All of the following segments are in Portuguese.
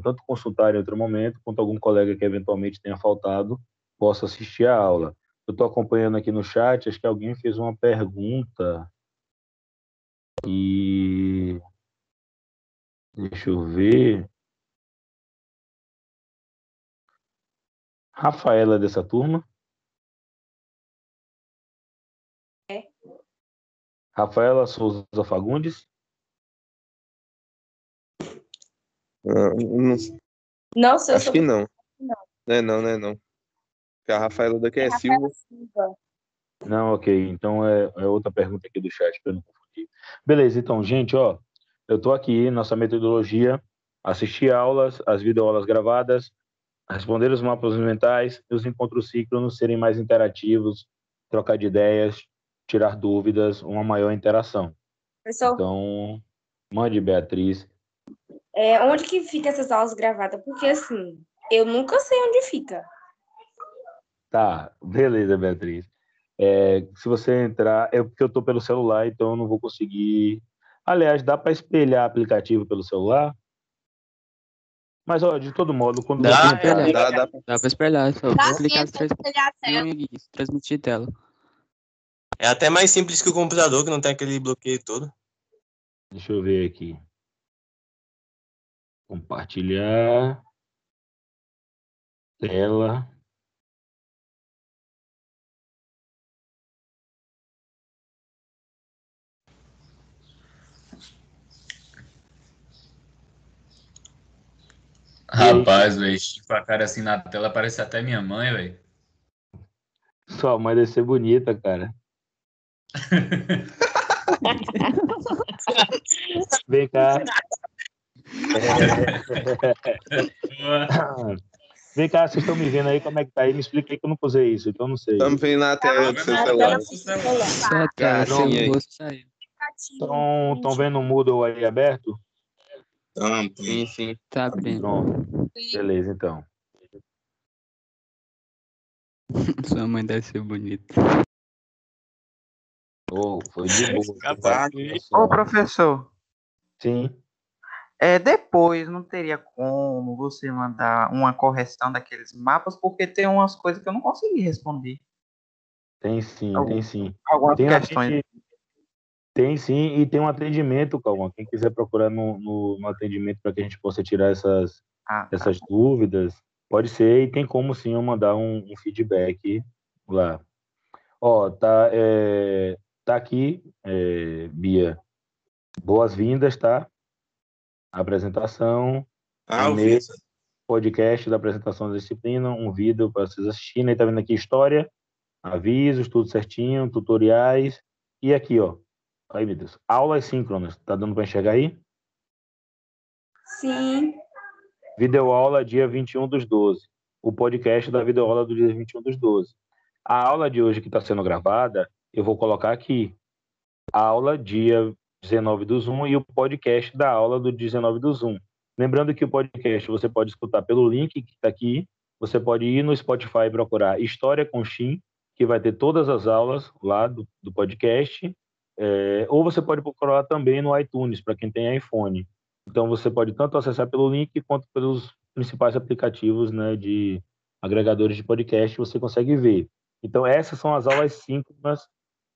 tanto consultar em outro momento, quanto algum colega que eventualmente tenha faltado possa assistir a aula. Eu estou acompanhando aqui no chat, acho que alguém fez uma pergunta e deixa eu ver. Rafaela é dessa turma? É. Rafaela Souza Fagundes? Não, Não, seu acho que não. Não. Não é não, não é não. Porque a Rafaela daqui é, Rafaela Silva. Silva. Não, ok. Então é, é outra pergunta aqui do chat para eu não confundir. Beleza, então, gente, ó, eu estou aqui, nossa metodologia, assistir aulas, as videoaulas gravadas, responder os mapas mentais e os encontros síncronos serem mais interativos, trocar de ideias, tirar dúvidas, uma maior interação. Pessoal, Então, mande, Beatriz. É, onde que fica essas aulas gravadas? Porque assim, eu nunca sei onde fica. Tá, beleza, Beatriz. É, se você entrar, é porque eu estou pelo celular, então eu não vou conseguir. Aliás, dá para espelhar aplicativo pelo celular? Mas, ó, de todo modo, quando Dá, você entrar, é, Dá, dá pra... Dá pra espelhar, só Dá vou sim, clicar é só trans... espelhar a tela. isso, transmitir tela. É até mais simples que o computador, que não tem aquele bloqueio todo. deixa eu ver aqui. Compartilhar. Tela. Rapaz, velho, com a cara assim na tela, parece até minha mãe, velho. Sua mãe deve ser bonita, cara. Vem cá. Vem cá, vocês estão me vendo aí? Como é que tá aí? Me explica aí que eu não usei isso, então eu não sei. Estamos vendo na tela do seu celular. Só a tela, Carinha seu aí. rosto saiu. Estão vendo o Moodle aí aberto? Tampo. Sim, sim. Tá abrindo. Pronto. Beleza, então. Sua mãe deve ser bonita. Oh, foi de boa. Ô, professor, Sim. é, depois não teria como você mandar uma correção daqueles mapas, porque tem umas coisas que eu não consegui responder. Tem sim, Algum- tem sim. Algumas Tem, questões. atende- tem sim, e tem um atendimento, Calma. Quem quiser procurar no, no, no atendimento para que a gente possa tirar essas, Ah, tá. essas dúvidas, pode ser, e tem como sim eu mandar um, um feedback lá. Ó, tá, é, tá aqui, é, Bia. Boas-vindas, tá? Apresentação, Ah, isso. podcast da apresentação da disciplina, um vídeo para vocês assistirem. Aí tá vendo aqui história, avisos, tudo certinho, tutoriais. E aqui, ó. Aí, meu Deus. Aulas síncronas. Tá dando para enxergar aí? Sim. Videoaula dia 21 dos 12. O podcast da videoaula do dia 21 dos 12. A aula de hoje que está sendo gravada, eu vou colocar aqui. Aula dia 19 do Zoom e o podcast da aula do 19 do Zoom. Lembrando que o podcast você pode escutar pelo link que está aqui. Você pode ir no Spotify e procurar História com Shin, que vai ter todas as aulas lá do, do podcast. É, ou você pode procurar também no iTunes, para quem tem iPhone. Então você pode tanto acessar pelo link quanto pelos principais aplicativos né, de agregadores de podcast, você consegue ver. Então essas são as aulas síncronas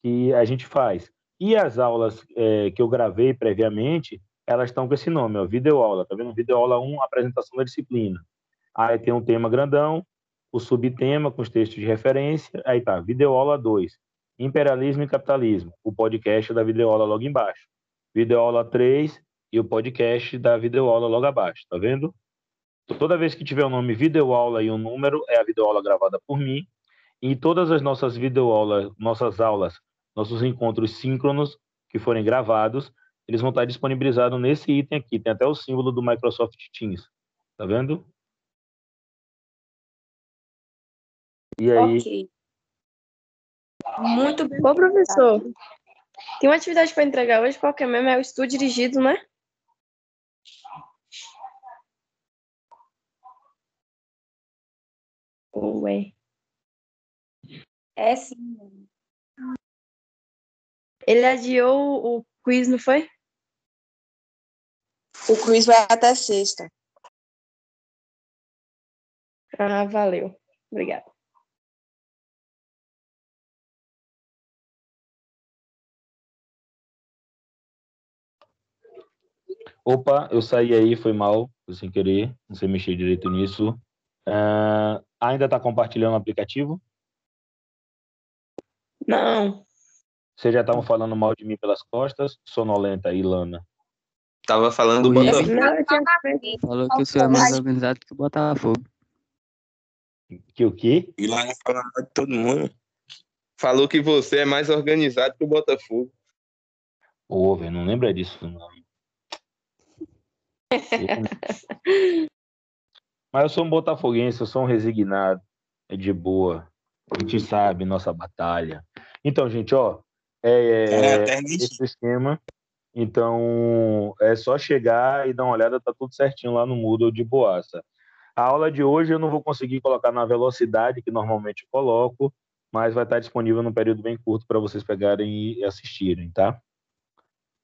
que a gente faz. E as aulas é, que eu gravei previamente, elas estão com esse nome, ó, videoaula. Tá vendo? Videoaula 1, apresentação da disciplina. Aí tem um tema grandão, o subtema com os textos de referência. Aí tá, videoaula 2, imperialismo e capitalismo. O podcast da videoaula logo embaixo. Videoaula 3 e o podcast da videoaula logo abaixo, tá vendo? Toda vez que tiver o nome videoaula e um número, é a videoaula gravada por mim. E todas as nossas videoaulas, nossas aulas, nossos encontros síncronos que forem gravados, eles vão estar disponibilizados nesse item aqui. Tem até o símbolo do Microsoft Teams. Tá vendo? E aí, Ok. Muito bem. Ô, professor, tem uma atividade para entregar hoje, qual que é mesmo? É o estudo dirigido, né? Ué. É sim. Ele adiou o quiz, não foi? O quiz vai até sexta. Ah, valeu. Obrigada. Opa, eu saí aí, foi mal, foi sem querer, não sei mexer direito nisso. Ah, ainda está compartilhando o aplicativo? Não. Vocês já estavam falando mal de mim pelas costas? Sonolenta aí, Lana. Tava falando do. Botafogo. Feito. Falou que o senhor é mais organizado que o Botafogo. Que o quê? E lá falando de todo mundo. Falou que você é mais organizado que o Botafogo. Pô, velho, não lembra disso, não. Mas eu sou um botafoguense, eu sou um resignado. É de boa. A gente sabe nossa batalha. Então, gente, ó, é, É, até nem- esse esquema. Então, é só chegar e dar uma olhada, tá tudo certinho lá no Moodle de boaça. A aula de hoje eu não vou conseguir colocar na velocidade que normalmente coloco, mas vai estar disponível num período bem curto para vocês pegarem e assistirem, tá?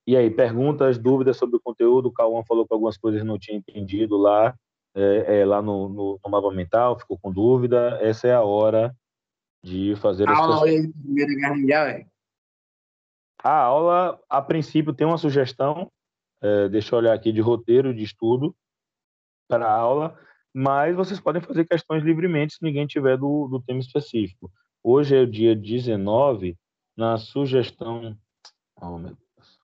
E aí, perguntas, dúvidas sobre o conteúdo? O Cauã falou que algumas coisas não tinha entendido lá, é, é, lá no, no, no mapa mental, ficou com dúvida. Essa é a hora de fazer as Aula de Primeira Guerra Mundial, é? A aula, a princípio, tem uma sugestão, é, deixa eu olhar aqui, de roteiro de estudo para a aula, mas vocês podem fazer questões livremente se ninguém tiver do, do tema específico. Hoje é o dia 19, na sugestão. Oh, meu Deus.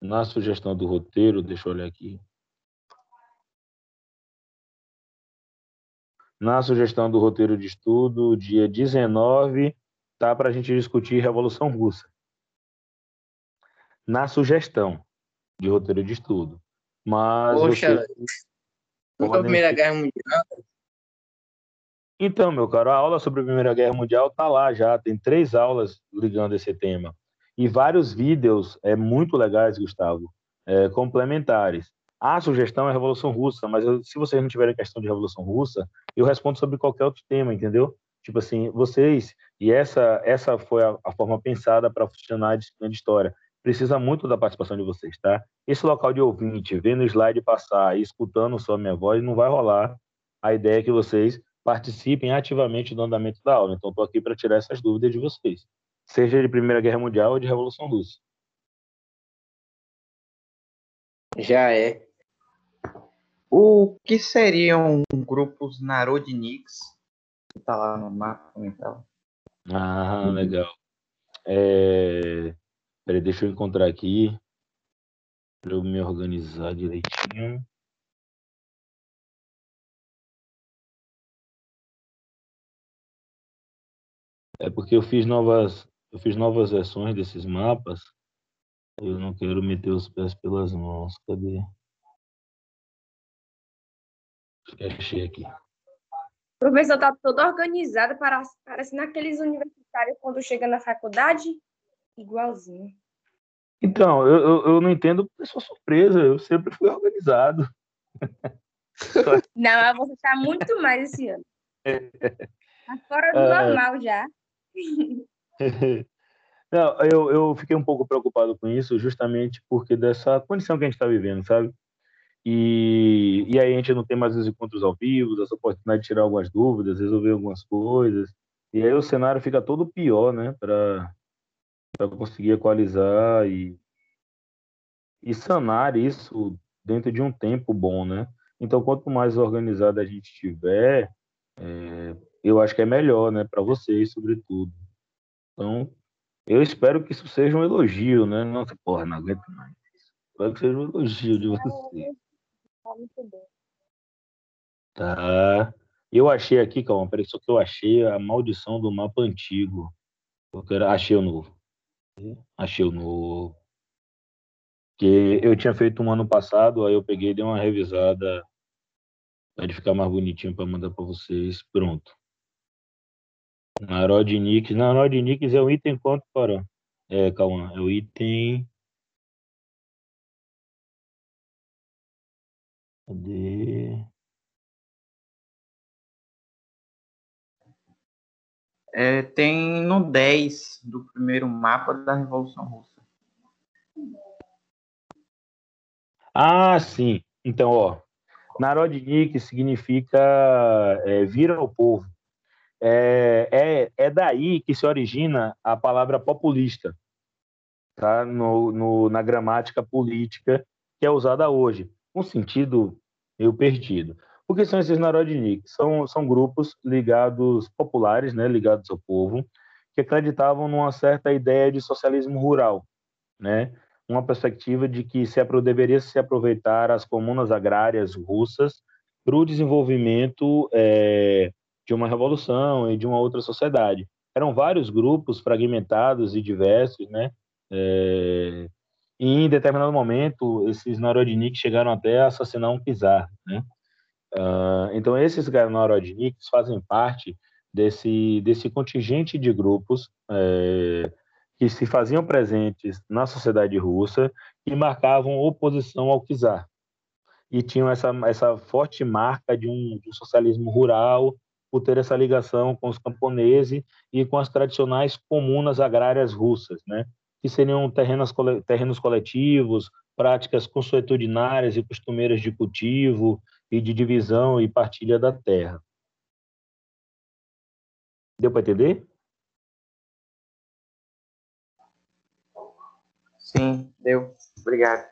Na sugestão do roteiro, deixa eu olhar aqui. Na sugestão do roteiro de estudo, dia 19, tá para a gente discutir Revolução Russa na sugestão de roteiro de estudo. Mas Poxa, nunca a Primeira Guerra Mundial. Então, meu caro, a aula sobre a Primeira Guerra Mundial tá lá já, tem três aulas ligando esse tema. E vários vídeos é, muito legais, Gustavo, é, complementares. A sugestão é a Revolução Russa, mas eu- se vocês não tiverem questão de Revolução Russa, eu respondo sobre qualquer outro tema, entendeu? Tipo assim, vocês, e essa, essa foi a, a forma pensada para funcionar a disciplina de história, precisa muito da participação de vocês, tá? Esse local de ouvinte, vendo o slide passar e escutando só a minha voz, não vai rolar. A ideia é que vocês participem ativamente do andamento da aula. Então, estou aqui para tirar essas dúvidas de vocês, seja de Primeira Guerra Mundial ou de Revolução Russa. Já é. O que seriam grupos Narodniks? Que tá lá no mapa mental. Ah, legal. É... Peraí, deixa eu encontrar aqui para eu me organizar direitinho. É porque eu fiz novas, eu fiz novas versões desses mapas. Eu não quero meter os pés pelas mãos. Cadê? Achei aqui. O professor tá todo organizado, para- parece naqueles universitários quando chega na faculdade, igualzinho. Então, eu, eu, eu não entendo sou surpresa. Eu sempre fui organizado. Não, mas você tá muito mais esse ano. Tá fora do É. normal já. Não, eu, eu fiquei um pouco preocupado com isso, justamente porque dessa condição que a gente está vivendo, sabe? E, e aí a gente não tem mais os encontros ao vivo, essa oportunidade de tirar algumas dúvidas, resolver algumas coisas. E aí o cenário fica todo pior, né? Para conseguir equalizar e, e sanar isso dentro de um tempo bom, né? Então, quanto mais organizado a gente tiver, é, eu acho que é melhor, né? Para vocês, sobretudo. Então, eu espero que isso seja um elogio, né? Nossa, porra, não aguento mais. Espero que seja um elogio de vocês. Tá muito bem. Tá. Eu achei aqui, calma, peraí, só que eu achei a maldição do mapa antigo. Eu. Achei o novo. Achei o novo. Que eu tinha feito um ano passado, aí eu peguei dei uma revisada para ele ficar mais bonitinho para mandar para vocês. Pronto. Narodnix. Narodnix é o item quanto, para? É, calma, é o item. Cadê? É, tem no 10 do primeiro mapa da Revolução Russa. Ah, sim. Então, ó, Narodnik significa é, vir ao povo. É, é, é daí que se origina a palavra populista, tá? no, no, na gramática política que é usada hoje, um sentido meio perdido. O que são esses Narodniks? São, são grupos ligados, populares, né, ligados ao povo, que acreditavam numa certa ideia de socialismo rural, né? uma perspectiva de que se deveria se aproveitar as comunas agrárias russas para o desenvolvimento é, de uma revolução e de uma outra sociedade. Eram vários grupos fragmentados e diversos, né? É, e em determinado momento, esses Narodniks chegaram até a assassinar um czar, né? Uh, então, esses Narodniks fazem parte desse, desse contingente de grupos é, que se faziam presentes na sociedade russa e marcavam oposição ao czar. E tinham essa, essa forte marca de um, de um socialismo rural, por ter essa ligação com os camponeses e com as tradicionais comunas agrárias russas, né? que seriam terrenos, terrenos coletivos, práticas consuetudinárias e costumeiras de cultivo e de divisão e partilha da terra. Deu para entender? Sim, deu. Obrigado.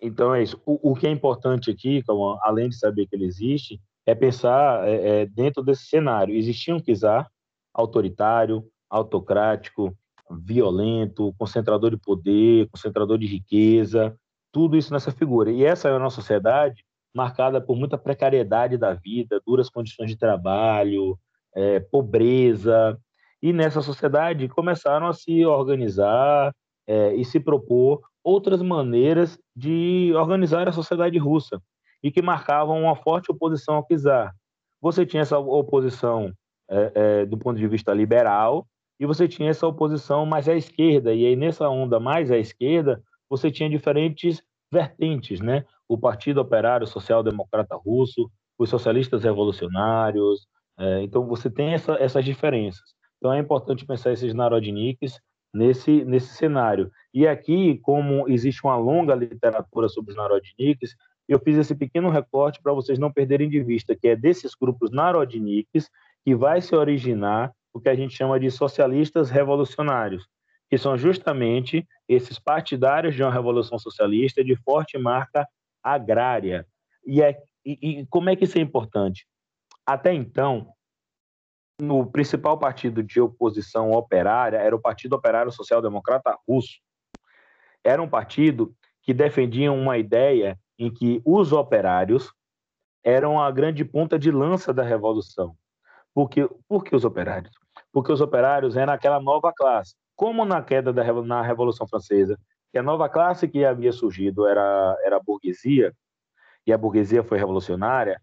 Então é isso. O, o que é importante aqui, como, além de saber que ele existe, é pensar é, é, dentro desse cenário. Existia um czar autoritário, autocrático, violento, concentrador de poder, concentrador de riqueza, tudo isso nessa figura. E essa é a nossa sociedade marcada por muita precariedade da vida, duras condições de trabalho, é, pobreza. E nessa sociedade começaram a se organizar é, e se propor outras maneiras de organizar a sociedade russa e que marcavam uma forte oposição ao czar. Você tinha essa oposição é, é, do ponto de vista liberal, e você tinha essa oposição mais à esquerda, e aí nessa onda mais à esquerda, você tinha diferentes vertentes, né? O Partido Operário Social Democrata Russo, os socialistas revolucionários, é, então você tem essa, essas diferenças. Então é importante pensar esses narodniks nesse, nesse cenário. E aqui, como existe uma longa literatura sobre os narodniks, eu fiz esse pequeno recorte para vocês não perderem de vista que é desses grupos narodniks que vai se originar o que a gente chama de socialistas revolucionários, que são justamente esses partidários de uma revolução socialista de forte marca agrária. E, é, e, e como é que isso é importante? Até então, no principal partido de oposição operária era o Partido Operário Social Democrata Russo. Era um partido que defendia uma ideia em que os operários eram a grande ponta de lança da revolução. Porque, por que os operários? Porque os operários eram aquela nova classe. Como na queda da na Revolução Francesa, que a nova classe que havia surgido era, era a burguesia, e a burguesia foi revolucionária,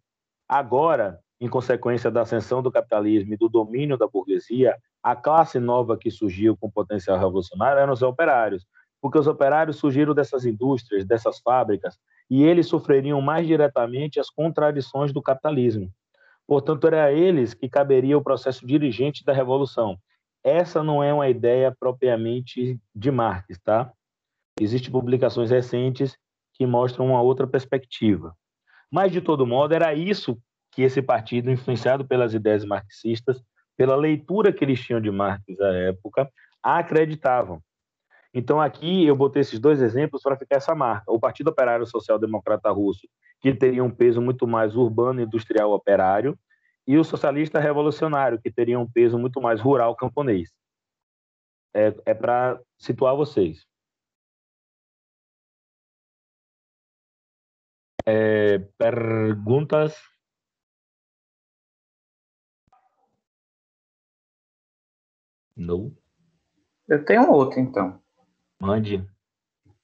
agora, em consequência da ascensão do capitalismo e do domínio da burguesia, a classe nova que surgiu com potencial revolucionário eram os operários, porque os operários surgiram dessas indústrias, dessas fábricas, e eles sofreriam mais diretamente as contradições do capitalismo. Portanto, era a eles que caberia o processo dirigente da revolução. Essa não é uma ideia propriamente de Marx, tá? Existem publicações recentes que mostram uma outra perspectiva. Mas, de todo modo, era isso que esse partido, influenciado pelas ideias marxistas, pela leitura que eles tinham de Marx à época, acreditavam. Então, aqui eu botei esses dois exemplos para ficar essa marca. O Partido Operário Social Democrata Russo que teria um peso muito mais urbano, industrial, operário, e o socialista revolucionário, que teria um peso muito mais rural, camponês. É, é para situar vocês. É, perguntas? Não. Eu tenho outro, então. Mande.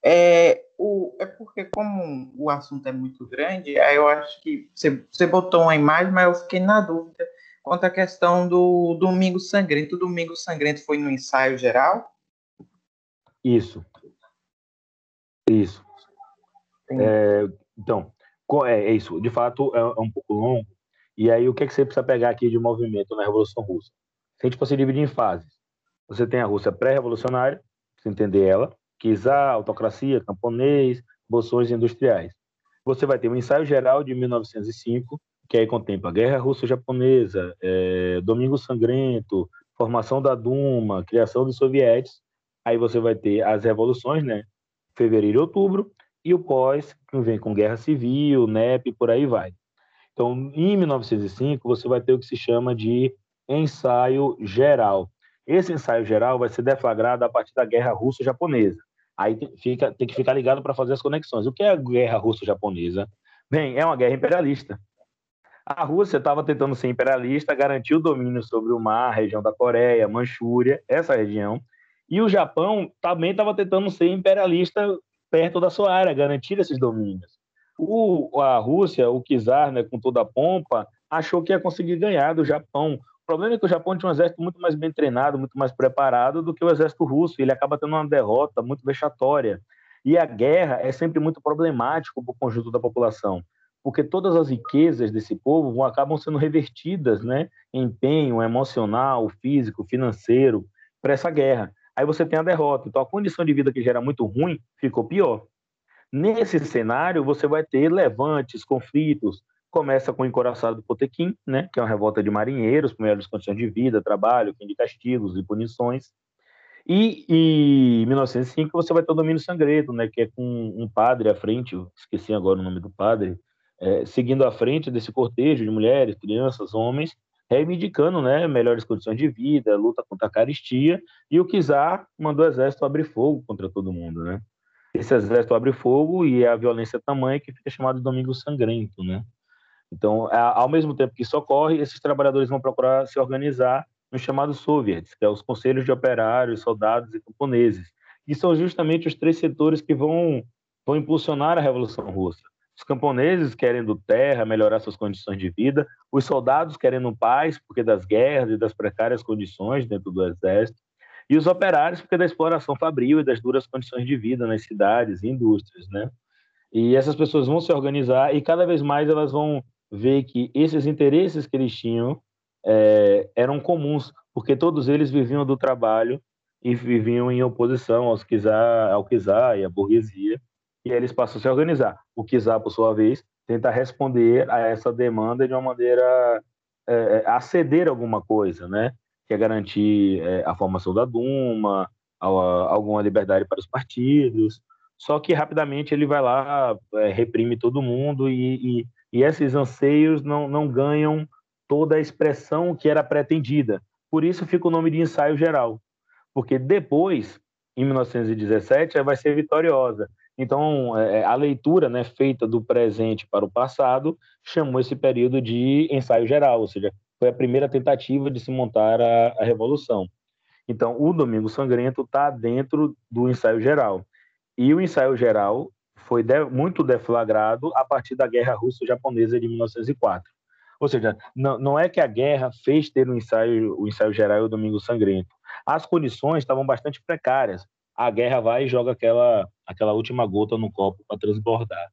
É, o, é porque, como o assunto é muito grande, aí eu acho que você, você botou uma imagem, mas eu fiquei na dúvida quanto à questão do Domingo Sangrento. O Domingo Sangrento foi no ensaio geral? Isso. Isso. É, então, é, é, isso. De fato, é, é, um pouco longo. E aí, o que, é que você precisa pegar aqui de movimento na Revolução Russa? Se a gente fosse dividir em fases, você tem a Rússia pré-revolucionária, você entender ela, czar, autocracia, camponês, bolsões industriais. Você vai ter o ensaio geral de 1905, que aí contempla a Guerra Russo-Japonesa, é, Domingo Sangrento, formação da Duma, criação dos sovietes. Aí você vai ter as revoluções, né? Fevereiro e outubro, e o pós, que vem com Guerra Civil, NEP, por aí vai. Então, em 1905, você vai ter o que se chama de ensaio geral. Esse ensaio geral vai ser deflagrado a partir da Guerra Russo-Japonesa. Aí fica, tem que ficar ligado para fazer as conexões. O que é a Guerra Russo-Japonesa? Bem, é uma guerra imperialista. A Rússia estava tentando ser imperialista, garantir o domínio sobre o mar, a região da Coreia, Manchúria, essa região. E o Japão também estava tentando ser imperialista perto da sua área, garantir esses domínios. O, a Rússia, o czar, né, com toda a pompa, achou que ia conseguir ganhar do Japão. O problema é que o Japão tinha um exército muito mais bem treinado, muito mais preparado do que o exército russo. Ele acaba tendo uma derrota muito vexatória. E a guerra é sempre muito problemático para o conjunto da população porque todas as riquezas desse povo acabam sendo revertidas, né, em empenho emocional, físico, financeiro para essa guerra. Aí você tem a derrota. Então a condição de vida que já era muito ruim ficou pior. Nesse cenário você vai ter levantes, conflitos. Começa com o encoraçado do Potequim, né, que é uma revolta de marinheiros, melhores condições de vida, trabalho, fim de castigos e punições. E em 1905 você vai ter o domínio sangrento, né, que é com um padre à frente, esqueci agora o nome do padre, é, seguindo à frente desse cortejo de mulheres, crianças, homens, reivindicando né, melhores condições de vida, luta contra a caristia, e o Kizar mandou o exército abrir fogo contra todo mundo. Né? Esse exército abre fogo e a violência é tamanha que fica chamado de Domingo Sangrento. Né? Então, ao mesmo tempo que isso ocorre, esses trabalhadores vão procurar se organizar nos chamados soviets, que é os conselhos de operários, soldados e camponeses, que são justamente os três setores que vão, vão impulsionar a Revolução Russa. Os camponeses querendo terra, melhorar suas condições de vida, os soldados querendo paz, porque das guerras e das precárias condições dentro do exército, e os operários, porque da exploração fabril e das duras condições de vida nas cidades e indústrias, né? E essas pessoas vão se organizar e cada vez mais elas vão ver que esses interesses que eles tinham é, eram comuns, porque todos eles viviam do trabalho e viviam em oposição aos czar, ao czar e à burguesia, e eles passam a se organizar. O Kizar, por sua vez, tenta responder a essa demanda de uma maneira é, é, a alguma coisa, né? Que é garantir é, a formação da Duma, a, a, alguma liberdade para os partidos. Só que rapidamente ele vai lá, é, reprime todo mundo e, e, e esses anseios não, não ganham toda a expressão que era pretendida. Por isso fica o nome de ensaio geral, porque depois, em 1917, vai ser vitoriosa. Então, é, é, a leitura né, feita do presente para o passado chamou esse período de ensaio geral, ou seja, foi a primeira tentativa de se montar a, a Revolução. Então, o Domingo Sangrento está dentro do ensaio geral. E o ensaio geral foi de, muito deflagrado a partir da Guerra Russo-Japonesa de 1904. Ou seja, não, não é que a guerra fez ter o ensaio, o ensaio geral e o Domingo Sangrento. As condições estavam bastante precárias a guerra vai e joga aquela, aquela última gota no copo para transbordar.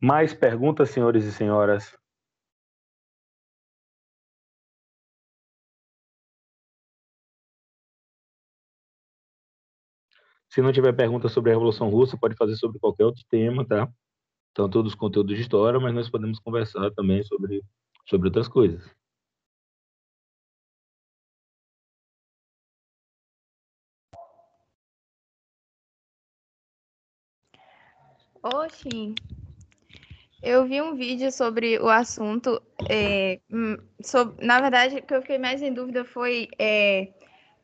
Mais perguntas, senhores e senhoras? Se não tiver pergunta sobre a Revolução Russa, pode fazer sobre qualquer outro tema, tá? Então, todos os conteúdos de história, mas nós podemos conversar também sobre, sobre outras coisas. Oxi. Eu vi um vídeo sobre o assunto. É, hum, sobre, na verdade, o que eu fiquei mais em dúvida foi é,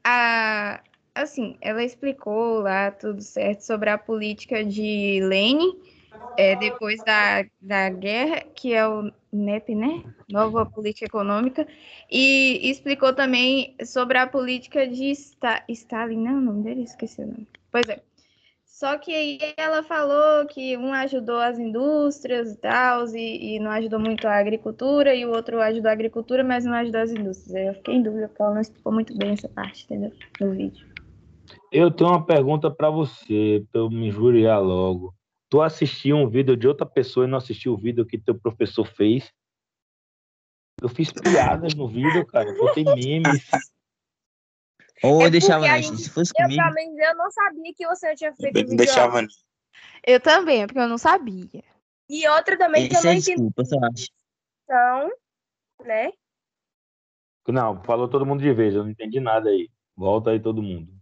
a. Assim, ela explicou lá tudo certo sobre a política de Lênin é, depois da, da guerra, que é o NEP, né? Nova Política Econômica, e explicou também sobre a política de Sta Stalin, não, o nome dele, esqueci o nome. Pois é, só que aí ela falou que um ajudou as indústrias e tal, e, e, não ajudou muito a agricultura, e o outro ajudou a agricultura, mas não ajudou as indústrias. Aí eu fiquei em dúvida, porque ela não explicou muito bem essa parte, entendeu? No vídeo. Eu tenho uma pergunta para você, para eu me injuriar logo. Tu assistiu um vídeo de outra pessoa e não assistiu o vídeo que teu professor fez? Eu fiz piadas no vídeo, cara. Botei memes. Ou É eu deixava na gente- Se fosse Eu, comigo, pelo menos, eu não sabia que você tinha feito vídeo. deixava. Eu também, porque eu não sabia. E outra também que eu essa não é entendi desculpa, eu acho. então, né? Não, falou todo mundo de vez, eu não entendi nada aí. Volta aí todo mundo.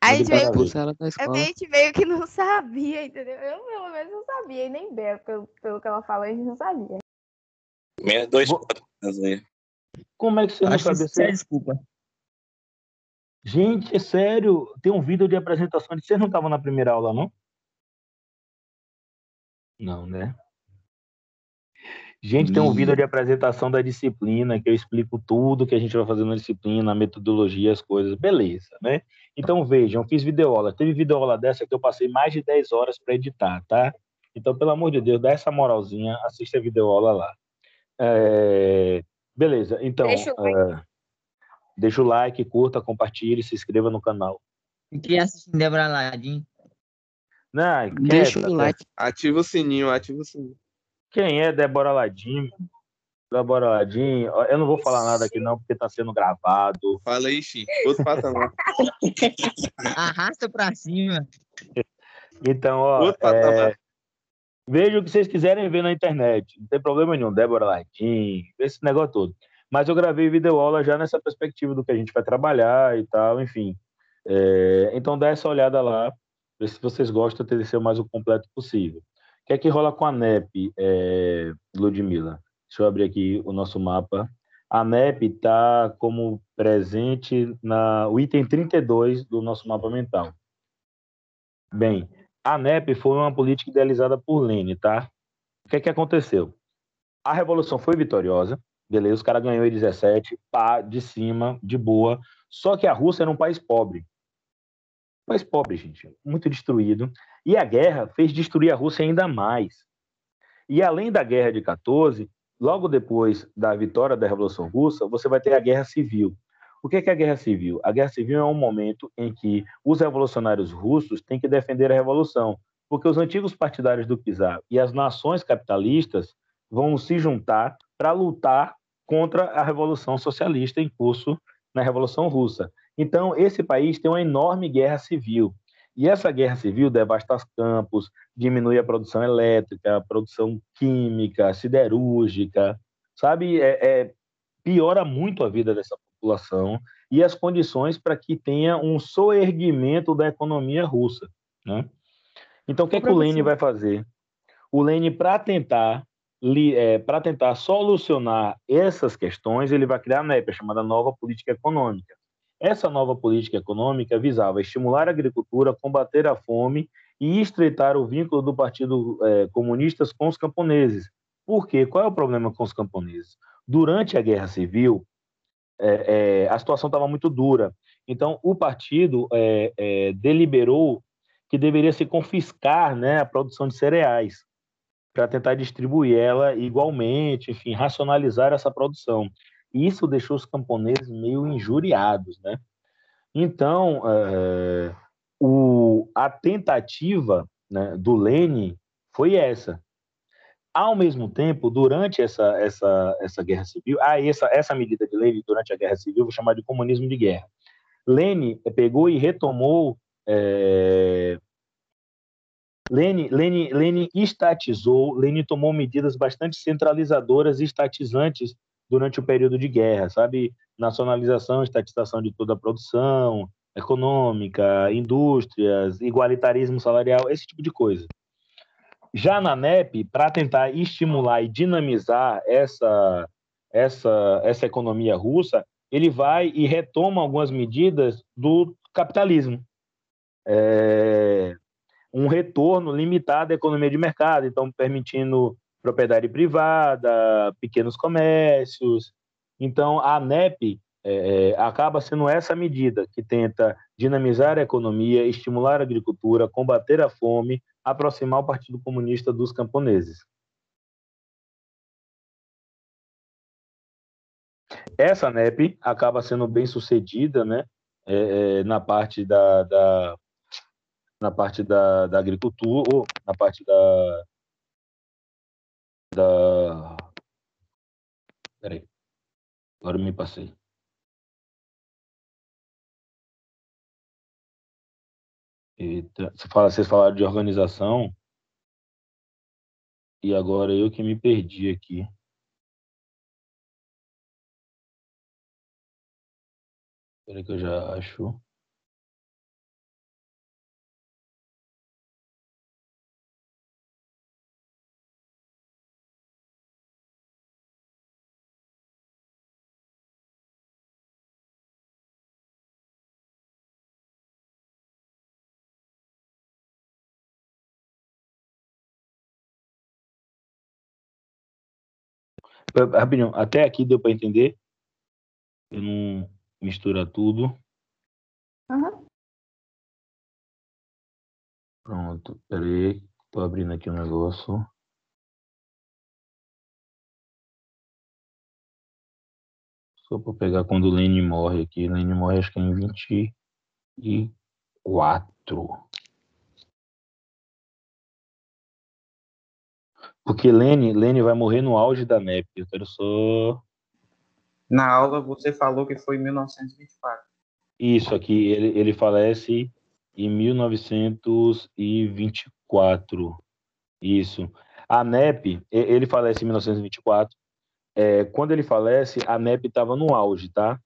A gente meio que, a gente meio que não sabia, entendeu? Eu, pelo menos, não sabia. E nem Bel, pelo, pelo que ela falou, a gente não sabia. Menos dois Vou-. Como é que você Eu não sabia? é Você... desculpa. Gente, é sério, tem um vídeo de apresentação. de- Vocês não estavam na primeira aula, não? Não, né? Gente, tem um vídeo de apresentação da disciplina que eu explico tudo que a gente vai fazer na disciplina, a metodologia, as coisas. Beleza, né? Então vejam, eu fiz videoaula. Teve videoaula dessa que eu passei mais de 10 horas para editar, tá? Então, pelo amor de Deus, dá essa moralzinha, assista a videoaula lá. É, Beleza, então. Deixa o like. É, Deixa o like, curta, compartilhe, se inscreva no canal. Fiquei assistindo Débora Ladim. Não, Deixa quieta, o like. Ativa o sininho, ativa o sininho. Quem é Débora Ladim? Débora Ladim, eu não vou falar nada aqui não, porque tá sendo gravado. Fala aí, Chico. Outro patamar. Arrasta pra cima. Então, ó, Outro patamar. é, veja o que vocês quiserem ver na internet. Não tem problema nenhum, Débora Ladim, esse negócio todo. Mas eu gravei videoaula já nessa perspectiva do que a gente vai trabalhar e tal, enfim. É, então dá essa olhada lá, ver se vocês gostam de ser o mais o completo possível. O que é que rola com a NEP, é, Ludmilla? Deixa eu abrir aqui o nosso mapa. A NEP está como presente na o item 32 do nosso mapa mental. Bem, a NEP foi uma política idealizada por Lênin, tá? O que é que aconteceu? A revolução foi vitoriosa, beleza, os caras ganhou em 17, pá, de cima, de boa. Só que a Rússia era um país pobre. Um país pobre, gente, muito destruído. E a guerra fez destruir a Rússia ainda mais. E além da guerra de 14, logo depois da vitória da Revolução Russa, você vai ter a guerra civil. O que é, que é a guerra civil? A guerra civil é um momento em que os revolucionários russos têm que defender a revolução, porque os antigos partidários do czar e as nações capitalistas vão se juntar para lutar contra a revolução socialista em curso na Revolução Russa. Então, esse país tem uma enorme guerra civil. E essa guerra civil devasta os campos, diminui a produção elétrica, a produção química, siderúrgica, sabe? É, é, piora muito a vida dessa população e as condições para que tenha um soerguimento da economia russa, né? Então, o que, é que o Lenin vai fazer? O Lenin, para tentar é, para tentar solucionar essas questões, ele vai criar a NEP, a chamada Nova Política Econômica. Essa nova política econômica visava estimular a agricultura, combater a fome e estreitar o vínculo do Partido é, Comunista com os camponeses. Por quê? Qual é o problema com os camponeses? Durante a Guerra Civil, é, é, a situação estava muito dura. Então, o partido é, deliberou que deveria se confiscar né, a produção de cereais para tentar distribuir ela igualmente, enfim, racionalizar essa produção. Isso deixou os camponeses meio injuriados, né? Então, é, o, a tentativa né, do Lenin foi essa. Ao mesmo tempo, durante essa, essa, essa guerra civil, ah, essa, essa medida de Lenin durante a guerra civil, vou chamar de comunismo de guerra. Lenin pegou e retomou é, Lenin, Lenin, Lenin estatizou, Lenin tomou medidas bastante centralizadoras e estatizantes durante o período de guerra, sabe? Nacionalização, estatização de toda a produção econômica, indústrias, igualitarismo salarial, esse tipo de coisa. Já na NEP, para tentar estimular e dinamizar essa, essa, essa economia russa, ele vai e retoma algumas medidas do capitalismo. É, um retorno limitado à economia de mercado, então permitindo propriedade privada, pequenos comércios. Então, a ANEP é, acaba sendo essa medida que tenta dinamizar a economia, estimular a agricultura, combater a fome, aproximar o Partido Comunista dos camponeses. Essa NEP acaba sendo bem sucedida né, é, na parte da, da na parte da, da agricultura, ou na parte da. da. Peraí. Agora me passei. Eita, vocês falaram de organização e agora eu que me perdi aqui. Espera que eu já acho. Rapidinho, até aqui deu para entender? Eu não mistura tudo. Aham. Pronto, peraí, tô abrindo aqui um negócio. Só para pegar quando o Lenny morre aqui. Lenny morre acho que é em 24. Porque Lenny, Lenny vai morrer no auge da NEP. Eu quero só. Na aula você falou que foi em 1924. Isso aqui, ele, ele falece em 1924. Isso. A NEP, ele falece em 1924. É, quando ele falece, a NEP estava no auge, tá?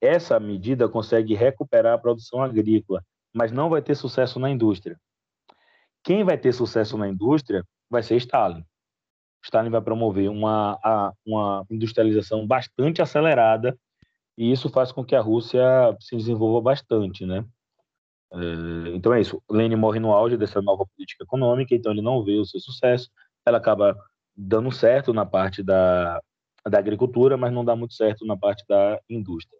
Essa medida consegue recuperar a produção agrícola, mas não vai ter sucesso na indústria. Quem vai ter sucesso na indústria vai ser Stalin. Stalin vai promover uma, a- uma industrialização bastante acelerada e isso faz com que a Rússia se desenvolva bastante, né? É, então é isso. Lenin morre no auge dessa nova política econômica, então ele não vê o seu sucesso. Ela acaba dando certo na parte da, da agricultura, mas não dá muito certo na parte da indústria.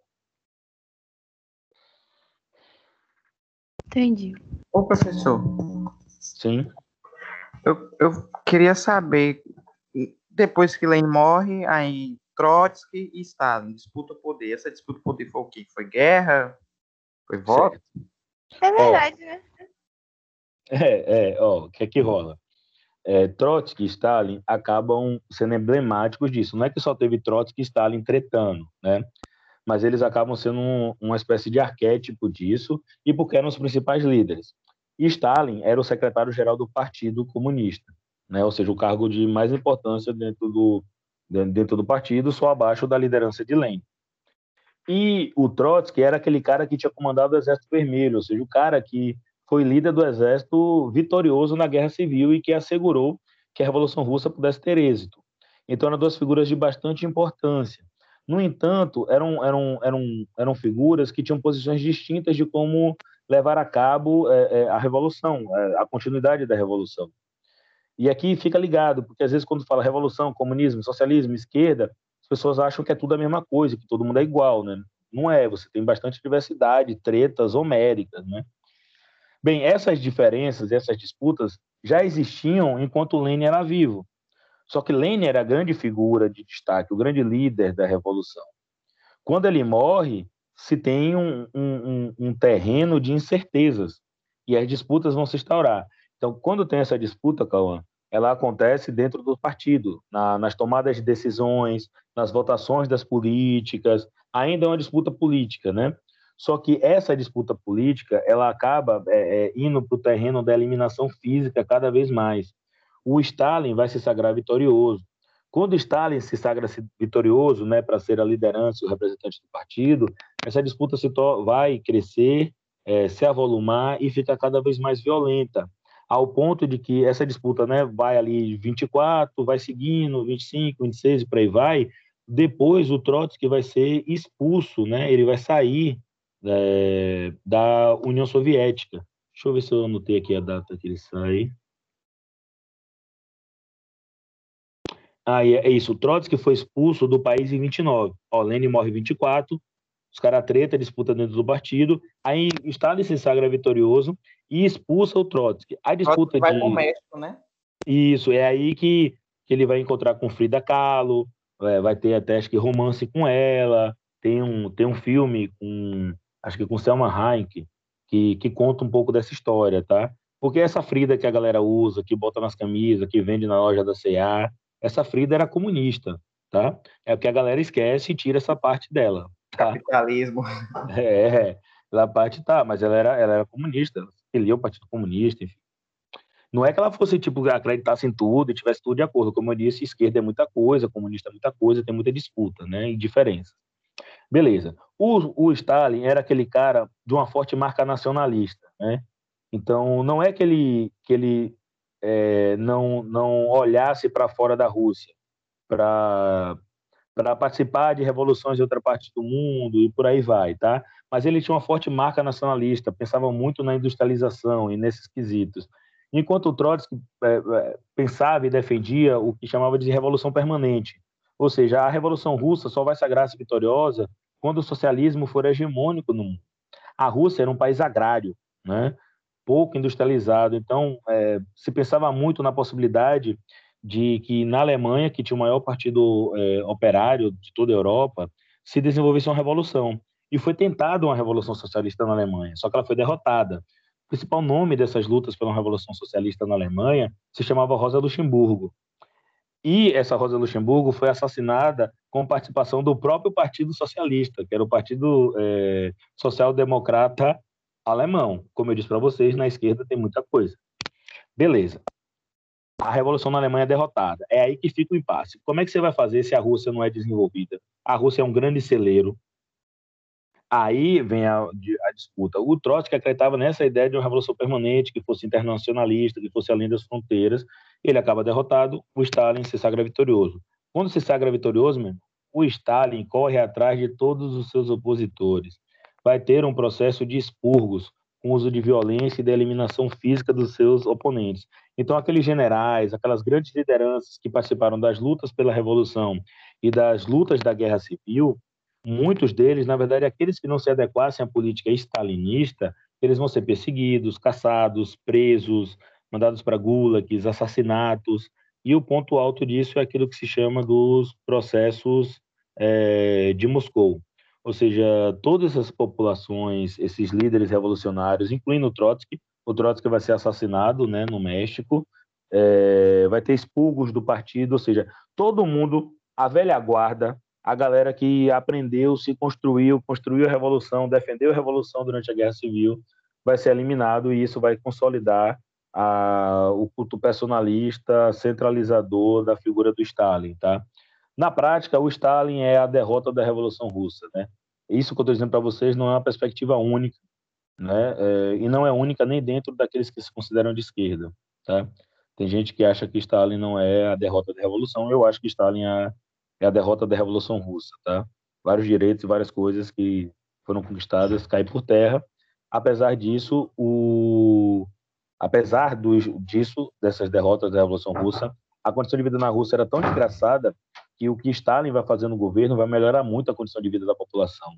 Entendi. Ô, professor, Sim. eu, eu queria saber, depois que Lenin morre, aí Trotsky e Stalin disputam o poder. Essa disputa do poder foi o quê? Foi guerra? Foi voto? É verdade, né? É, é, ó, o que é que rola? É, Trotsky e Stalin acabam sendo emblemáticos disso. Não é que só teve Trotsky e Stalin tretando, né? Mas eles acabam sendo um- uma espécie de arquétipo disso, e porque eram os principais líderes. E Stalin era o secretário-geral do Partido Comunista, né? Ou seja, o cargo de mais importância dentro do, dentro do partido, só abaixo da liderança de Lenin. E o Trotsky era aquele cara que tinha comandado o Exército Vermelho, ou seja, o cara que foi líder do exército vitorioso na Guerra Civil e que assegurou que a Revolução Russa pudesse ter êxito. Então, eram duas figuras de bastante importância. No entanto, eram, eram, eram, eram figuras que tinham posições distintas de como levar a cabo é, é, a Revolução, é, a continuidade da Revolução. E aqui fica ligado, porque às vezes quando fala revolução, comunismo, socialismo, esquerda, as pessoas acham que é tudo a mesma coisa, que todo mundo é igual, né? Não é, você tem bastante diversidade, tretas homéricas, né? Bem, essas diferenças, essas disputas já existiam enquanto Lenin era vivo. Só que Lenin era a grande figura de destaque, o grande líder da revolução. Quando ele morre, se tem um, um, um- terreno de incertezas e as disputas vão se instaurar. Então, quando tem essa disputa, Cauã, ela acontece dentro do partido, na- nas tomadas de decisões, nas votações das políticas, ainda é uma disputa política, né? Só que essa disputa política, ela acaba é, é, indo para o terreno da eliminação física cada vez mais. O Stalin vai se sagrar vitorioso. Quando Stalin se sagra vitorioso, né, para ser a liderança, o representante do partido, essa disputa se vai crescer, é, se avolumar e fica cada vez mais violenta, ao ponto de que essa disputa, né, vai ali 24, vai seguindo, 25, 26 e por aí vai. Depois o Trotsky vai ser expulso, né? Ele vai sair é, da União Soviética. Deixa eu ver se eu anotei aqui a data que ele sai. Ah, é isso. O Trotsky foi expulso do país em 29. Ó, Lenin morre em 24. Os caras treta, disputa dentro do partido. Aí Stalin se sagra vitorioso e expulsa o Trotsky. A disputa Trotsky vai de pro México, né? isso, é aí que, que ele vai encontrar com Frida Kahlo, é, vai ter até, acho que, romance com ela, tem um, tem um filme com, acho que com Selma Hayek, que, que conta um pouco dessa história, tá? Porque essa Frida que a galera usa, que bota nas camisas, que vende na loja da C&A, essa Frida era comunista, tá? É o que a galera esquece e tira essa parte dela, tá? Capitalismo. É, ela parte tá, mas ela era, ela era comunista, ela que lia o Partido Comunista, enfim. Não é que ela fosse, tipo, acreditasse em tudo e tivesse tudo de acordo. Como eu disse, esquerda é muita coisa, comunista é muita coisa, tem muita disputa, né, e diferença. Beleza. O, o Stalin era aquele cara de uma forte marca nacionalista, né? Então, não é que ele, que ele é, não, não olhasse para fora da Rússia para para participar de revoluções em outra parte do mundo e por aí vai, tá? Mas ele tinha uma forte marca nacionalista, pensava muito na industrialização e nesses quesitos. Enquanto o Trotsky é, é, pensava e defendia o que chamava de revolução permanente, ou seja, a revolução russa só vai sagrar-se vitoriosa quando o socialismo for hegemônico no mundo. A Rússia era um país agrário, né? pouco industrializado. Então, é, se pensava muito na possibilidade de que na Alemanha, que tinha o maior partido é, operário de toda a Europa, se desenvolvesse uma revolução. E foi tentada uma revolução socialista na Alemanha, só que ela foi derrotada. O principal nome dessas lutas pela revolução socialista na Alemanha se chamava Rosa Luxemburgo. E essa Rosa Luxemburgo foi assassinada com participação do próprio Partido Socialista, que era o Partido é, Social Democrata alemão. Como eu disse para vocês, na esquerda tem muita coisa. Beleza. A revolução na Alemanha é derrotada. É aí que fica o impasse. Como é que você vai fazer se a Rússia não é desenvolvida? A Rússia é um grande celeiro. Aí vem a, a disputa. O Trotsky acreditava nessa ideia de uma revolução permanente, que fosse internacionalista, que fosse além das fronteiras. Ele acaba derrotado, o Stalin se sagra vitorioso. Quando se sagra vitorioso, mesmo, o Stalin corre atrás de todos os seus opositores vai ter um processo de expurgos, com uso de violência e da eliminação física dos seus oponentes. Então, aqueles generais, aquelas grandes lideranças que participaram das lutas pela Revolução e das lutas da Guerra Civil, muitos deles, na verdade, aqueles que não se adequassem à política stalinista, eles vão ser perseguidos, caçados, presos, mandados para gulags, assassinatos. E o ponto alto disso é aquilo que se chama dos processos é, de Moscou. Ou seja, todas essas populações, esses líderes revolucionários, incluindo o Trotsky, o Trotsky vai ser assassinado né, no México, é, vai ter expurgos do partido, ou seja, todo mundo, a velha guarda, a galera que aprendeu, se construiu, construiu a revolução, defendeu a revolução durante a Guerra Civil, vai ser eliminado e isso vai consolidar a, o culto personalista, centralizador da figura do Stalin, tá? Na prática, o Stalin é a derrota da Revolução Russa, né? Isso que eu estou dizendo para vocês não é uma perspectiva única, né? É, e não é única nem dentro daqueles que se consideram de esquerda, tá? Tem gente que acha que Stalin não é a derrota da Revolução, eu acho que Stalin é, é a derrota da Revolução Russa, tá? Vários direitos e várias coisas que foram conquistadas caem por terra. Apesar disso, o apesar do, disso, dessas derrotas da Revolução Russa, a condição de vida na Rússia era tão desgraçada que o que Stalin vai fazer no governo vai melhorar muito a condição de vida da população.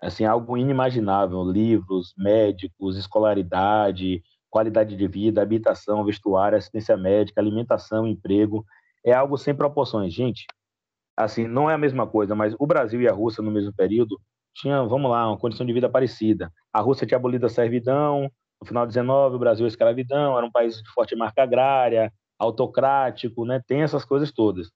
Assim, algo inimaginável, livros, médicos, escolaridade, qualidade de vida, habitação, vestuário, assistência médica, alimentação, emprego, é algo sem proporções. Gente, assim, não é a mesma coisa, mas o Brasil e a Rússia no mesmo período tinham, vamos lá, uma condição de vida parecida. A Rússia tinha abolido a servidão, no final de 19, o Brasil a escravidão, era um país de forte marca agrária, autocrático, né? Tem essas coisas todas.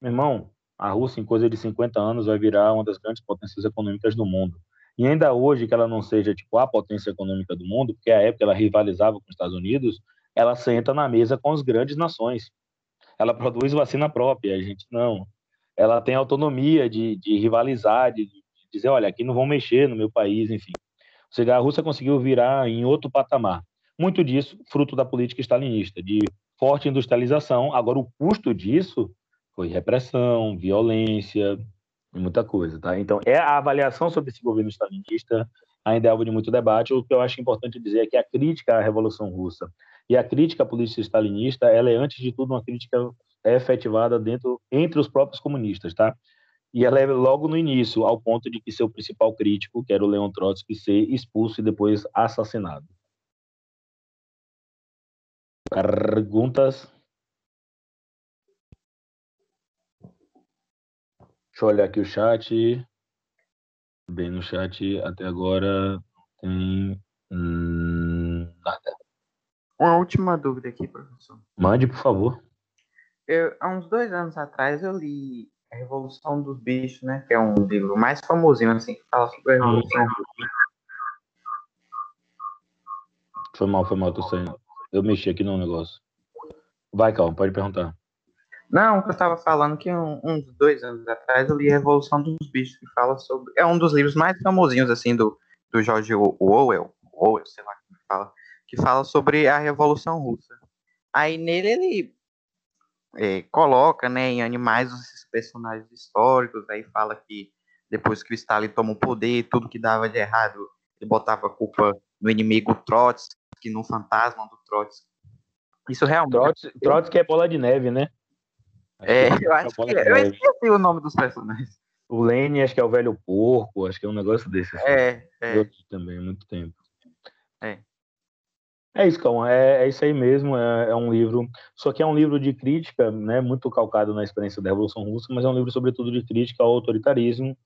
Meu irmão, a Rússia, em coisa de 50 anos, vai virar uma das grandes potências econômicas do mundo. E ainda hoje, que ela não seja tipo a potência econômica do mundo, porque a época ela rivalizava com os Estados Unidos, ela senta na mesa com as grandes nações. Ela produz vacina própria, a gente não. Ela tem autonomia de, de rivalizar, de, de dizer, olha, aqui não vão mexer no meu país, enfim. Ou seja, a Rússia conseguiu virar em outro patamar. Muito disso fruto da política stalinista, de forte industrialização. Agora, o custo disso foi repressão, violência, muita coisa, tá? Então, é a avaliação sobre esse governo stalinista ainda é alvo de muito debate. O que eu acho importante dizer é que a crítica à Revolução Russa e a crítica à política stalinista, ela é, antes de tudo, uma crítica efetivada dentro, entre os próprios comunistas, tá? E ela é logo no início, ao ponto de que seu principal crítico, que era o Leon Trotsky, ser expulso e depois assassinado. Perguntas? Deixa eu olhar aqui o chat. Bem, no chat até agora tem hum, nada. Uma última dúvida aqui, professor. Mande, por favor. Eu, há uns dois anos atrás eu li A Revolução dos Bichos, né? Que é um livro mais famosinho, assim, que fala sobre a Revolução Russa. Foi mal, foi mal, tô saindo. Eu mexi aqui no negócio. Vai, calma, pode perguntar. Não, eu estava falando que um, uns dois anos atrás eu li Revolução dos Bichos, que fala sobre. É um dos livros mais famosinhos, assim, do, do George Orwell, Orwell, sei lá como fala, que fala sobre a Revolução Russa. Aí nele ele é, coloca, né, em animais esses personagens históricos, aí fala que depois que o Stalin toma o poder, tudo que dava de errado, ele botava a culpa no inimigo Trotsky, no fantasma do Trotsky. Isso realmente. Trotsky, Trotsky é bola de neve, né? É, eu acho que. de Eu neve. esqueci o nome dos personagens. O Lane, acho que é o velho porco, acho que é um negócio desse. assim. É, é. Também, há muito tempo. É. É isso, Calma, é, é isso aí mesmo, é, é um livro, só que é um livro de crítica, né, muito calcado na experiência da Revolução Russa, mas é um livro sobretudo de crítica ao autoritarismo.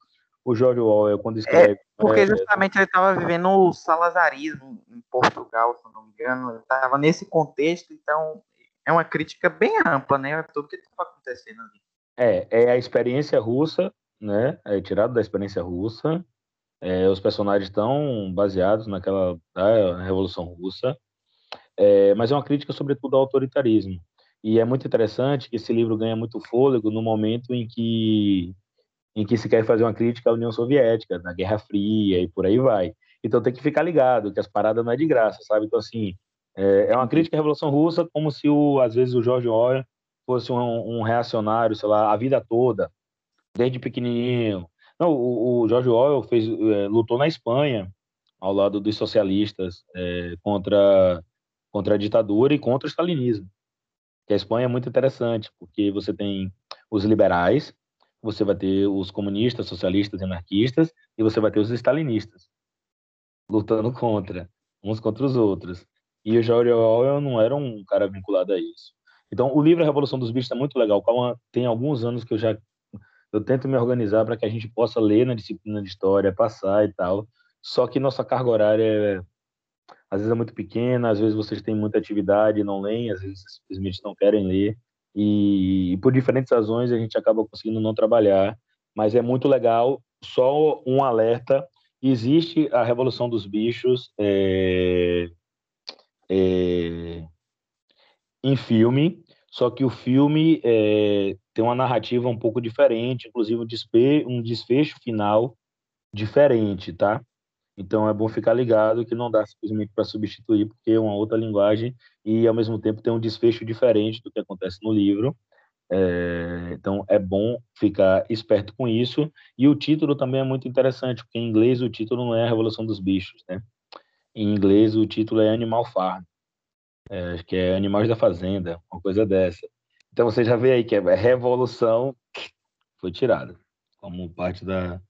O George Orwell, quando escreve... Porque é, justamente ele estava vivendo o salazarismo em Portugal, se não me engano. Ele estava nesse contexto, então é uma crítica bem ampla, né? A tudo que estava acontecendo ali. É, é a experiência russa, né? É tirado da experiência russa. É, os personagens estão baseados naquela da Revolução Russa, é, mas é uma crítica sobretudo ao autoritarismo. E é muito interessante que esse livro ganha muito fôlego no momento em que em que se quer fazer uma crítica à União Soviética, na Guerra Fria e por aí vai. Então tem que ficar ligado que as paradas não é de graça, sabe? Então assim é, é uma crítica à Revolução Russa, como se o, às vezes o George Orwell fosse um, um reacionário, sei lá, a vida toda, desde pequenininho. Não, o, o George Orwell fez, é, lutou na Espanha ao lado dos socialistas é, contra contra a ditadura e contra o stalinismo. Que a Espanha é muito interessante, porque você tem os liberais, você vai ter os comunistas, socialistas e anarquistas, e você vai ter os stalinistas lutando contra, uns contra os outros. E o George Orwell não era um cara vinculado a isso. Então, o livro A Revolução dos Bichos é muito legal. Tem alguns anos que eu já eu tento me organizar para que a gente possa ler na disciplina de história, passar e tal. Só que nossa carga horária é, às vezes é muito pequena, às vezes vocês têm muita atividade e não leem, às vezes simplesmente não querem ler. E, e por diferentes razões a gente acaba conseguindo não trabalhar. Mas é muito legal. Só um alerta: existe a Revolução dos Bichos. É, é, em filme, só que o filme é, tem uma narrativa um pouco diferente, inclusive um, despe um desfecho final diferente, tá? Então é bom ficar ligado que não dá simplesmente para substituir, porque é uma outra linguagem e ao mesmo tempo tem um desfecho diferente do que acontece no livro. É, então é bom ficar esperto com isso. E o título também é muito interessante, porque em inglês o título não é a Revolução dos Bichos, né? Em inglês o título é Animal Farm, é, acho que é Animais da Fazenda, uma coisa dessa. Então você já vê aí que é revolução foi tirada como parte da,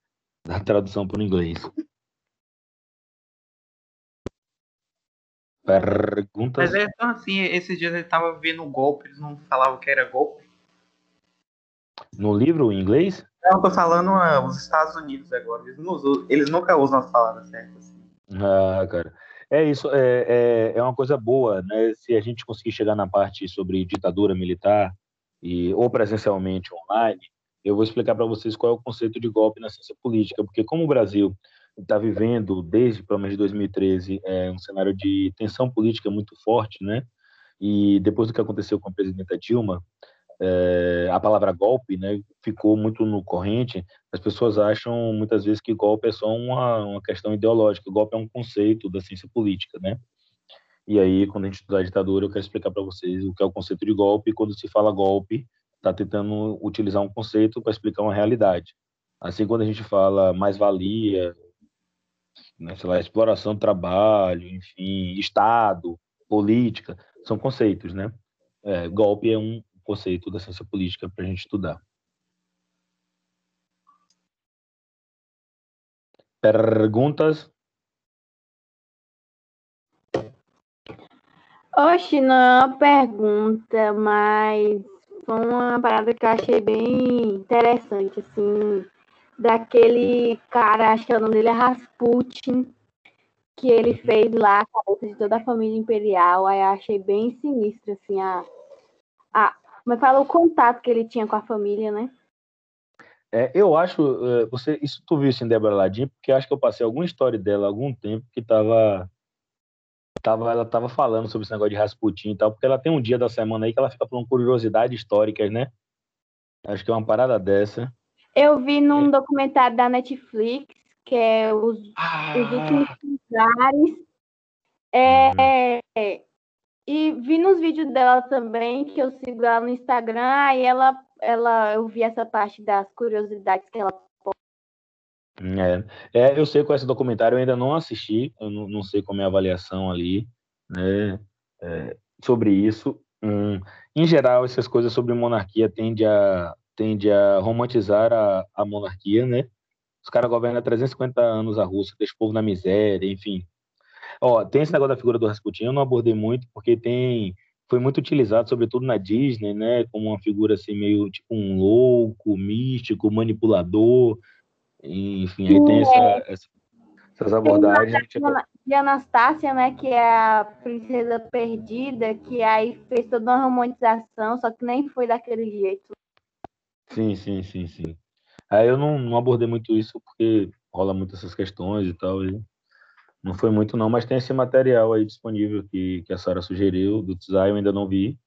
da tradução para o inglês. Perguntas? Mas é então assim, esses dias ele tava vendo golpe, eles não falavam que era golpe. No livro em inglês? Não, eu tô falando ah, os Estados Unidos agora. Eles, não usam- eles nunca usam as palavras certas. Ah, cara. É isso, é, é, é uma coisa boa, né? Se a gente conseguir chegar na parte sobre ditadura militar, e, ou presencialmente online, eu vou explicar para vocês qual é o conceito de golpe na ciência política, porque como o Brasil está vivendo, desde pelo menos 2013, é, um cenário de tensão política muito forte, né? E depois do que aconteceu com a presidenta Dilma, é, a palavra golpe, né, ficou muito no corrente. As pessoas acham muitas vezes que golpe é só uma, uma questão ideológica. Golpe é um conceito da ciência política, né? E aí, quando a gente estudar a ditadura, eu quero explicar para vocês o que é o conceito de golpe. Quando se fala golpe, está tentando utilizar um conceito para explicar uma realidade. Assim, quando a gente fala mais-valia, né, sei lá, exploração do trabalho, enfim, Estado, política, são conceitos, né? É, golpe é um conceito da ciência política para a gente estudar. Perguntas? Oxe, não pergunta, mas foi uma parada que eu achei bem interessante, assim, daquele cara, acho que o nome dele é Rasputin, que ele fez lá a cabeça de toda a família imperial, aí eu achei bem sinistro, assim, a, a, mas fala o contato que ele tinha com a família, né? É, eu acho, é, você, isso tu viu isso em Débora Ladim, porque acho que eu passei alguma história dela há algum tempo que estava tava, ela tava falando sobre esse negócio de Rasputin e tal, porque ela tem um dia da semana aí que ela fica falando curiosidades históricas, né? Acho que é uma parada dessa. Eu vi num documentário da Netflix, que é os, os últimos lugares. É, é, e vi nos vídeos dela também, que eu sigo ela no Instagram, aí ela, ela, eu vi essa parte das curiosidades que ela É, é, eu sei com esse documentário, eu ainda não assisti, eu não, não sei como é a avaliação ali, né, é, sobre isso. Hum, em geral, essas coisas sobre monarquia tende a, tende a romantizar a, a monarquia, né? Os caras governam há 350 anos a Rússia, deixa o povo na miséria, enfim. Ó, tem esse negócio da figura do Rasputin, eu não abordei muito, porque tem foi muito utilizado, sobretudo na Disney, né, como uma figura assim meio tipo um louco, místico, manipulador, enfim, aí tem essa, essa- essas abordagens. tipo, de Anastácia, né, que é a princesa perdida, que aí fez toda uma romantização, só que nem foi daquele jeito. Sim, sim, sim, sim. Aí eu não, não abordei muito isso porque rola muito essas questões e tal. E não foi muito não, mas tem esse material aí disponível que, que a Sara sugeriu, do Tsai, eu ainda não vi.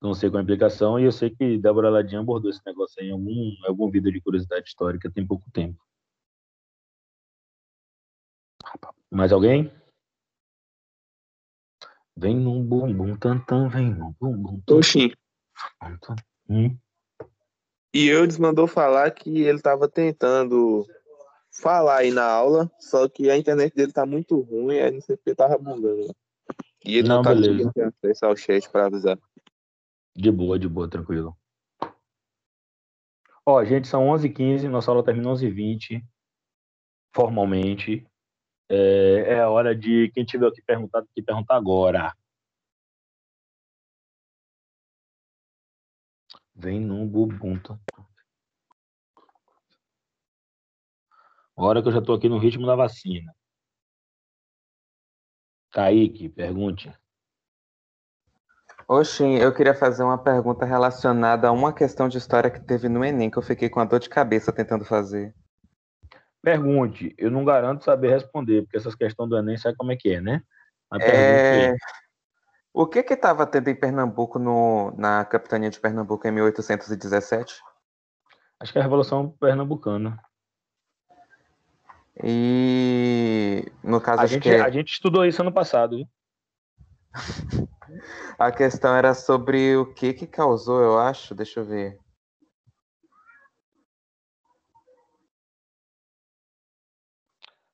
Não sei qual a implicação, e eu sei que Débora Ladinha abordou esse negócio aí em algum, algum vídeo de curiosidade histórica tem pouco tempo. Mais alguém? Vem num bumbum tantam, vem num bumbum Oxi. tantam. Hum? E Eudes mandou falar que ele tava tentando falar aí na aula, só que a internet dele tá muito ruim, aí não sei porque tava bugando. E ele não, Não, tá beleza. conseguindo acesso ao chat pra avisar. De boa, de boa, tranquilo. Ó, gente, são 11h15, nossa aula termina 11h20, formalmente. É, é a hora de quem tiver o que perguntar, tem que perguntar agora. Vem no Ubuntu. Hora que eu já tô aqui no ritmo da vacina. Kaique, pergunte. Oxi, eu queria fazer uma pergunta relacionada a uma questão de história que teve no Enem, que eu fiquei com a dor de cabeça tentando fazer. Pergunte. Eu não garanto saber responder, porque essas questões do Enem sabe como é que é, né? É... O que que estava tendo em Pernambuco, no... na capitania de Pernambuco em 1817? Acho que é a Revolução Pernambucana. E no caso A acho gente, que a gente estudou isso ano passado, viu? a questão era sobre o que que causou, eu acho. Deixa eu ver.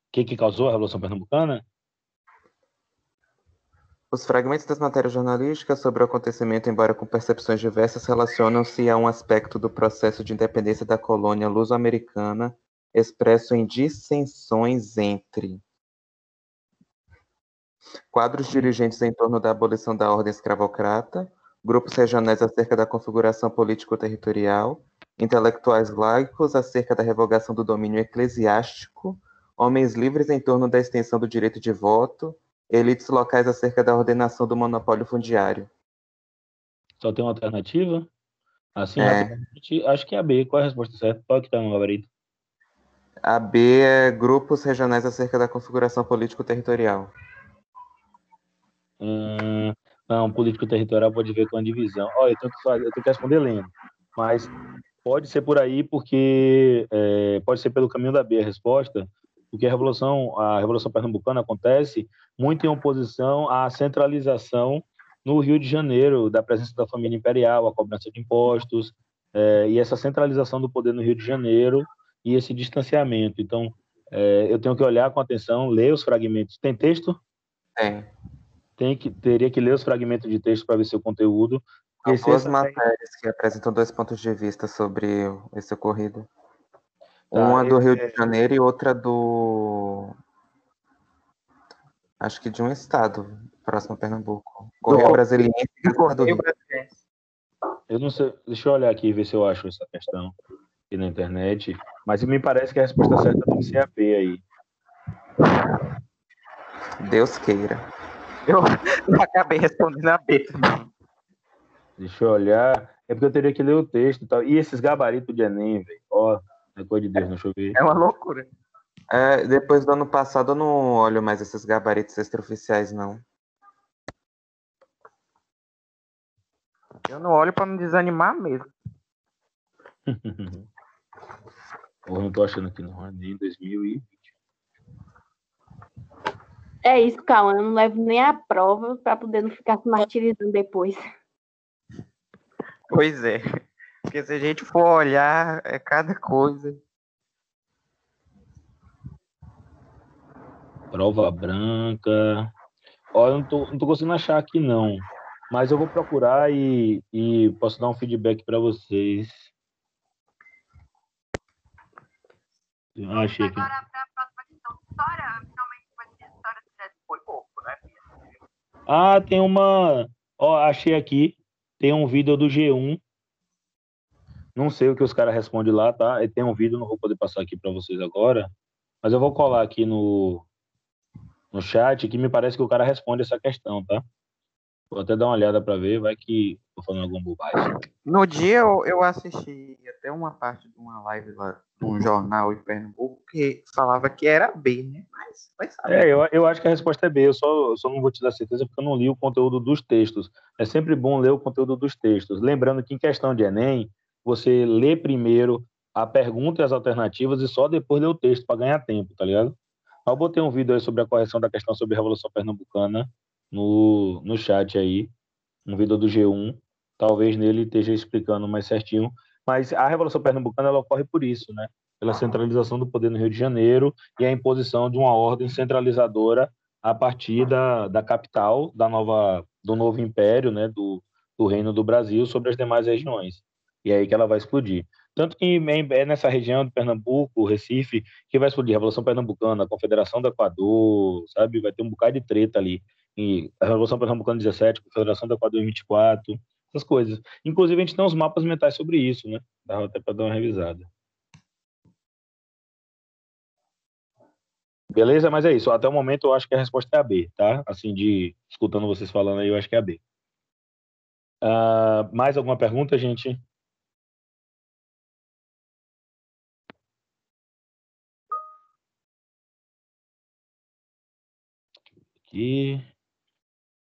O que, que causou a Revolução Pernambucana? Os fragmentos das matérias jornalísticas sobre o acontecimento, embora com percepções diversas, relacionam-se a um aspecto do processo de independência da colônia luso-americana, expresso em dissensões entre quadros dirigentes em torno da abolição da ordem escravocrata, grupos regionais acerca da configuração político-territorial, intelectuais laicos acerca da revogação do domínio eclesiástico, homens livres em torno da extensão do direito de voto, elites locais acerca da ordenação do monopólio fundiário. Só tem uma alternativa? Assim, É. acho que é a B. Qual é a resposta certa? Qual que tá no gabarito? A B é grupos regionais acerca da configuração político-territorial. Hum, não, político territorial pode ver com a divisão. Ó, eu tenho que fazer, eu tenho que responder lendo. Mas pode ser por aí, porque é, pode ser pelo caminho da B a resposta, porque a revolução, a revolução pernambucana acontece muito em oposição à centralização no Rio de Janeiro da presença da família imperial, a cobrança de impostos é, e essa centralização do poder no Rio de Janeiro e esse distanciamento. Então, é, eu tenho que olhar com atenção, ler os fragmentos. Tem texto? Tem. tem que teria que ler os fragmentos de texto para ver seu conteúdo. Essa- matérias que apresentam dois pontos de vista sobre esse ocorrido. Tá, Uma do Rio de Janeiro e outra do. Acho que de um estado próximo a Pernambuco. Correio Brasiliense e Gazeta do Rio. Eu não sei, deixa eu olhar aqui e ver se eu acho essa questão e na internet, mas me parece que a resposta certa tem que ser a B aí. Deus queira. Eu acabei respondendo a B. Deixa eu olhar. É porque eu teria que ler o texto e tal. E esses gabaritos de Enem, velho. Ó, é de Deus, não chover. É uma loucura. É, depois do ano passado eu não olho mais esses gabaritos extraoficiais, não. Eu não olho para não desanimar mesmo. Eu não tô achando aqui no Rani 2020. É isso, Cauã. Eu não levo nem a prova pra poder não ficar se martirizando depois. Pois é. Porque se a gente for olhar, é cada coisa. Prova branca. Ó, eu não tô, não tô conseguindo achar aqui, não. Mas eu vou procurar e, e posso dar um feedback para vocês. Ah, achei aqui. Ah, tem uma. Ó, achei aqui. Tem um vídeo do G1. Não sei o que os caras respondem lá, tá? E tem um vídeo, não vou poder passar aqui para vocês agora. Mas eu vou colar aqui no, no chat que me parece que o cara responde essa questão, tá? Vou até dar uma olhada para ver, vai que tô falando alguma bobagem. No dia eu, eu assisti até uma parte de uma live lá de um jornal em Pernambuco que falava que era B, né? Mas vai saber. É, eu, eu acho que a resposta é B, eu só, eu só não vou te dar certeza porque eu não li o conteúdo dos textos. É sempre bom ler o conteúdo dos textos. Lembrando que em questão de Enem, você lê primeiro a pergunta e as alternativas e só depois lê o texto para ganhar tempo, tá ligado? Eu botei um vídeo aí sobre a correção da questão sobre a Revolução Pernambucana no, no chat aí, um vídeo do G1. Talvez nele esteja explicando mais certinho. Mas a Revolução Pernambucana ela ocorre por isso, né? Pela centralização do poder no Rio de Janeiro e a imposição de uma ordem centralizadora a partir da, da capital da nova, do novo império, né? Do, do Reino do Brasil sobre as demais regiões. E é aí que ela vai explodir. Tanto que é nessa região de Pernambuco, Recife, que vai explodir a Revolução Pernambucana, a Confederação do Equador, sabe? Vai ter um bocado de treta ali. E a Revolução Pernambucana 17, Confederação do Equador em 24, essas coisas. Inclusive, a gente tem uns mapas mentais sobre isso, né? Dá até para dar uma revisada. Beleza? Mas é isso. Até o momento, eu acho que a resposta é a B, tá? Assim, de escutando vocês falando aí, eu acho que é a B. Uh, mais alguma pergunta, gente? Aqui.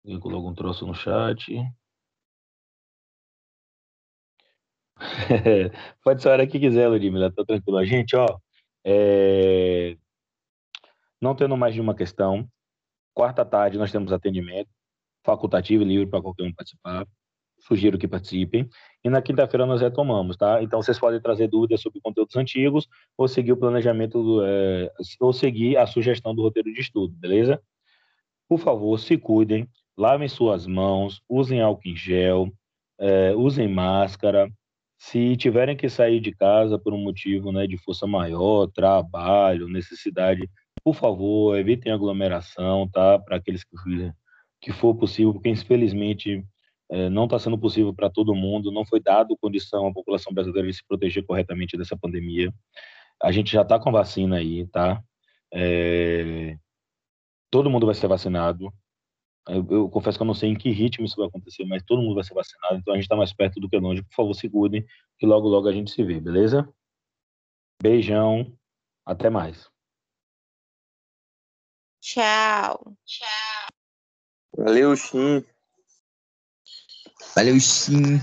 Alguém colocou um troço no chat. Pode ser a hora que quiser, Ludmila, tá tranquilo. A gente, ó, é... não tendo mais de uma questão, quarta tarde nós temos atendimento facultativo e livre para qualquer um participar. Sugiro que participem. E na quinta-feira nós retomamos, tá? Então vocês podem trazer dúvidas sobre conteúdos antigos ou seguir o planejamento, do, é... ou seguir a sugestão do roteiro de estudo, beleza? Por favor, se cuidem, lavem suas mãos, usem álcool em gel, é, usem máscara. Se tiverem que sair de casa por um motivo né, de força maior, trabalho, necessidade, por favor, evitem aglomeração, tá? Para aqueles que, que for possível, porque infelizmente é, não está sendo possível para todo mundo, não foi dado condição à população brasileira de se proteger corretamente dessa pandemia. A gente já está com vacina aí, tá? É, todo mundo vai ser vacinado. Eu, eu, confesso que eu não sei em que ritmo isso vai acontecer, mas todo mundo vai ser vacinado, então a gente está mais perto do que longe. Por favor, se cuidem, que logo, logo a gente se vê, beleza? Beijão, até mais. Tchau. Tchau. Valeu, Xim. Valeu, sim.